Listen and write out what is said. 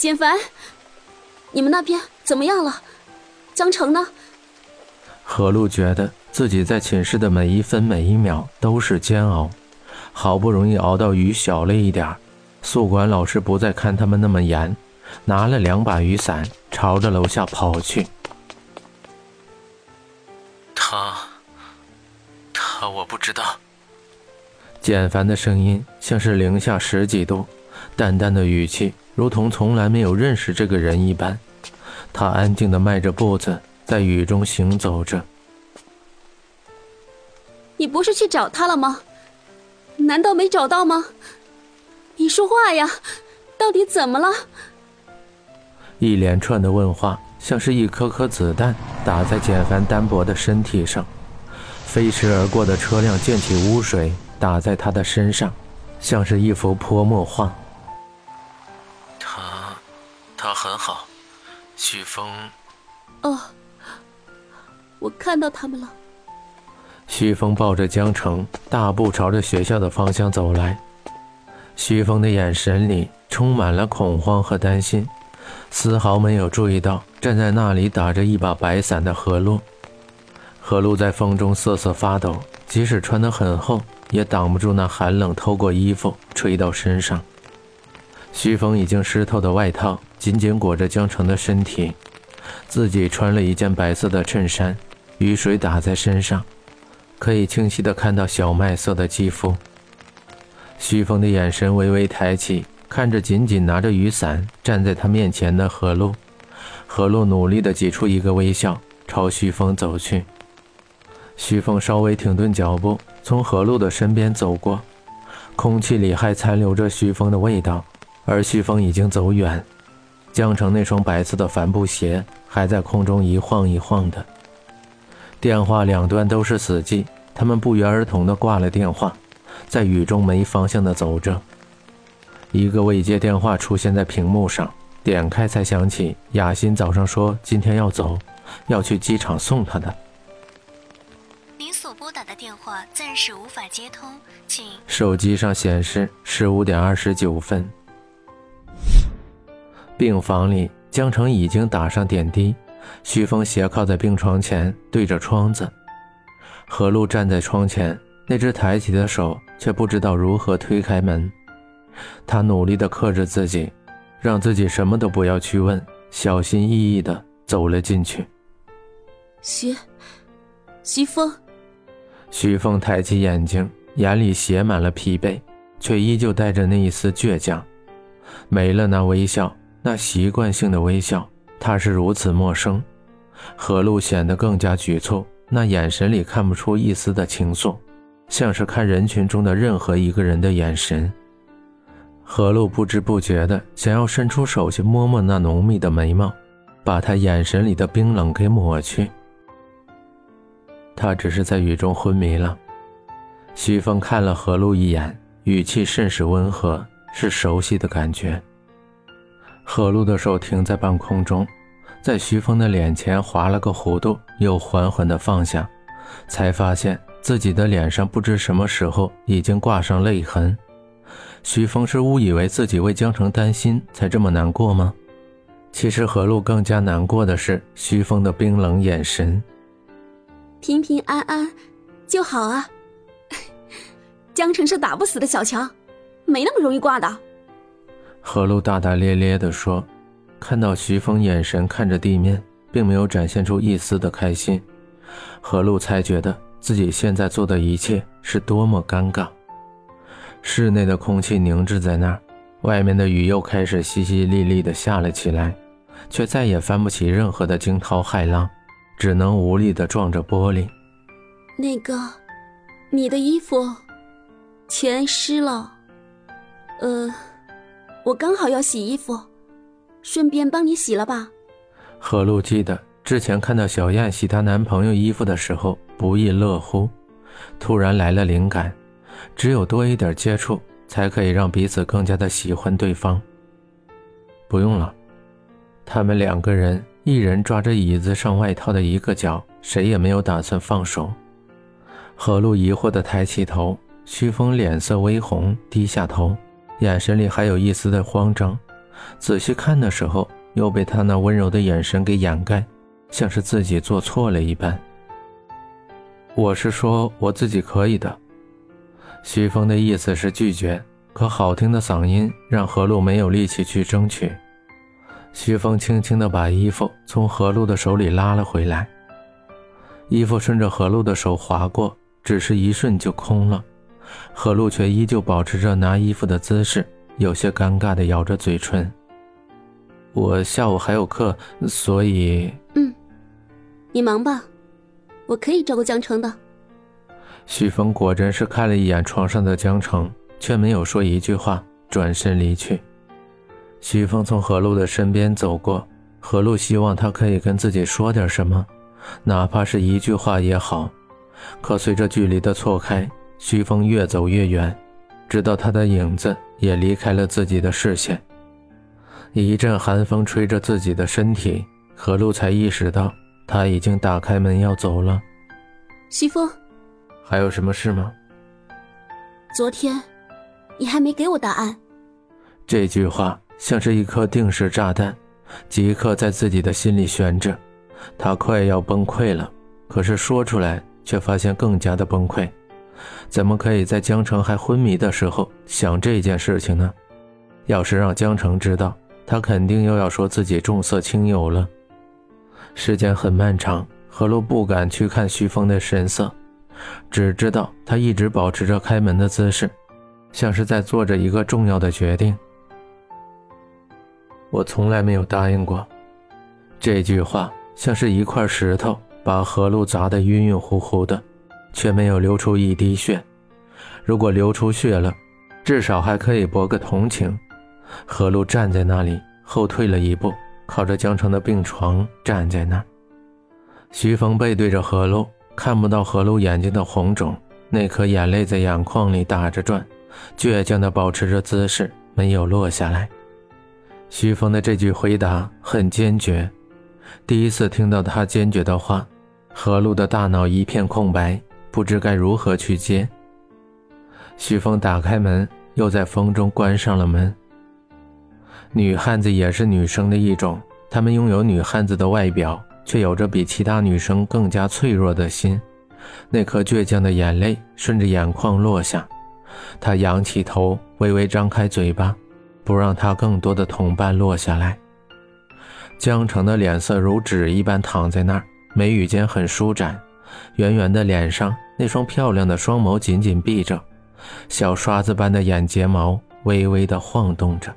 简凡，你们那边怎么样了？江城呢？何露觉得自己在寝室的每一分每一秒都是煎熬，好不容易熬到雨小了一点宿管老师不再看他们那么严，拿了两把雨伞朝着楼下跑去。他，他我不知道。简凡的声音像是零下十几度，淡淡的语气如同从来没有认识这个人一般。他安静的迈着步子，在雨中行走着。你不是去找他了吗？难道没找到吗？你说话呀！到底怎么了？一连串的问话，像是一颗颗子弹打在简凡单薄的身体上。飞驰而过的车辆溅起污水。打在他的身上，像是一幅泼墨画。很好，徐峰。哦，我看到他们了。徐峰抱着江城，大步朝着学校的方向走来。徐峰的眼神里充满了恐慌和担心，丝毫没有注意到站在那里打着一把白伞的何露。何露在风中瑟瑟发抖，即使穿得很厚。也挡不住那寒冷透过衣服吹到身上。徐峰已经湿透的外套紧紧裹着江城的身体，自己穿了一件白色的衬衫，雨水打在身上，可以清晰的看到小麦色的肌肤。徐峰的眼神微微抬起，看着紧紧拿着雨伞站在他面前的何露，何露努力的挤出一个微笑，朝徐峰走去。徐峰稍微停顿脚步。从何露的身边走过，空气里还残留着徐峰的味道，而徐峰已经走远。江城那双白色的帆布鞋还在空中一晃一晃的。电话两端都是死寂，他们不约而同地挂了电话，在雨中没方向地走着。一个未接电话出现在屏幕上，点开才想起雅欣早上说今天要走，要去机场送她的。您所拨打的电话暂时无法接通，请。手机上显示十五点二十九分。病房里，江城已经打上点滴，徐峰斜靠在病床前，对着窗子。何璐站在窗前，那只抬起的手却不知道如何推开门。他努力地克制自己，让自己什么都不要去问，小心翼翼地走了进去。徐，徐峰。徐峰抬起眼睛，眼里写满了疲惫，却依旧带着那一丝倔强。没了那微笑，那习惯性的微笑，他是如此陌生。何璐显得更加局促，那眼神里看不出一丝的情愫，像是看人群中的任何一个人的眼神。何璐不知不觉的想要伸出手去摸摸那浓密的眉毛，把他眼神里的冰冷给抹去。他只是在雨中昏迷了。徐峰看了何璐一眼，语气甚是温和，是熟悉的感觉。何璐的手停在半空中，在徐峰的脸前划了个弧度，又缓缓地放下，才发现自己的脸上不知什么时候已经挂上泪痕。徐峰是误以为自己为江城担心，才这么难过吗？其实何璐更加难过的是徐峰的冰冷眼神。平平安安就好啊！江城是打不死的小强，没那么容易挂的。何璐大大咧咧地说，看到徐峰眼神看着地面，并没有展现出一丝的开心。何璐才觉得自己现在做的一切是多么尴尬。室内的空气凝滞在那儿，外面的雨又开始淅淅沥沥地下了起来，却再也翻不起任何的惊涛骇浪。只能无力的撞着玻璃。那个，你的衣服全湿了。呃，我刚好要洗衣服，顺便帮你洗了吧。何露记得之前看到小燕洗她男朋友衣服的时候不亦乐乎，突然来了灵感，只有多一点接触，才可以让彼此更加的喜欢对方。不用了，他们两个人。一人抓着椅子上外套的一个角，谁也没有打算放手。何露疑惑地抬起头，徐峰脸色微红，低下头，眼神里还有一丝的慌张，仔细看的时候，又被他那温柔的眼神给掩盖，像是自己做错了一般。我是说我自己可以的。徐峰的意思是拒绝，可好听的嗓音让何露没有力气去争取。徐峰轻轻地把衣服从何露的手里拉了回来，衣服顺着何露的手划过，只是一瞬就空了。何露却依旧保持着拿衣服的姿势，有些尴尬地咬着嘴唇。我下午还有课，所以……嗯，你忙吧，我可以照顾江城的。许峰果真是看了一眼床上的江城，却没有说一句话，转身离去。许峰从何露的身边走过，何露希望他可以跟自己说点什么，哪怕是一句话也好。可随着距离的错开，徐峰越走越远，直到他的影子也离开了自己的视线。一阵寒风吹着自己的身体，何露才意识到他已经打开门要走了。徐峰，还有什么事吗？昨天，你还没给我答案。这句话像是一颗定时炸弹，即刻在自己的心里悬着。他快要崩溃了，可是说出来却发现更加的崩溃。怎么可以在江城还昏迷的时候想这件事情呢？要是让江城知道，他肯定又要说自己重色轻友了。时间很漫长，何露不敢去看徐峰的神色，只知道他一直保持着开门的姿势，像是在做着一个重要的决定。我从来没有答应过。这句话像是一块石头，把何露砸得晕晕乎乎的。却没有流出一滴血。如果流出血了，至少还可以博个同情。何露站在那里，后退了一步，靠着江城的病床站在那儿。徐峰背对着何露，看不到何露眼睛的红肿，那颗眼泪在眼眶里打着转，倔强地保持着姿势，没有落下来。徐峰的这句回答很坚决，第一次听到他坚决的话，何露的大脑一片空白。不知该如何去接。徐峰打开门，又在风中关上了门。女汉子也是女生的一种，她们拥有女汉子的外表，却有着比其他女生更加脆弱的心。那颗倔强的眼泪顺着眼眶落下，她仰起头，微微张开嘴巴，不让她更多的同伴落下来。江城的脸色如纸一般躺在那儿，眉宇间很舒展。圆圆的脸上，那双漂亮的双眸紧紧闭着，小刷子般的眼睫毛微微的晃动着。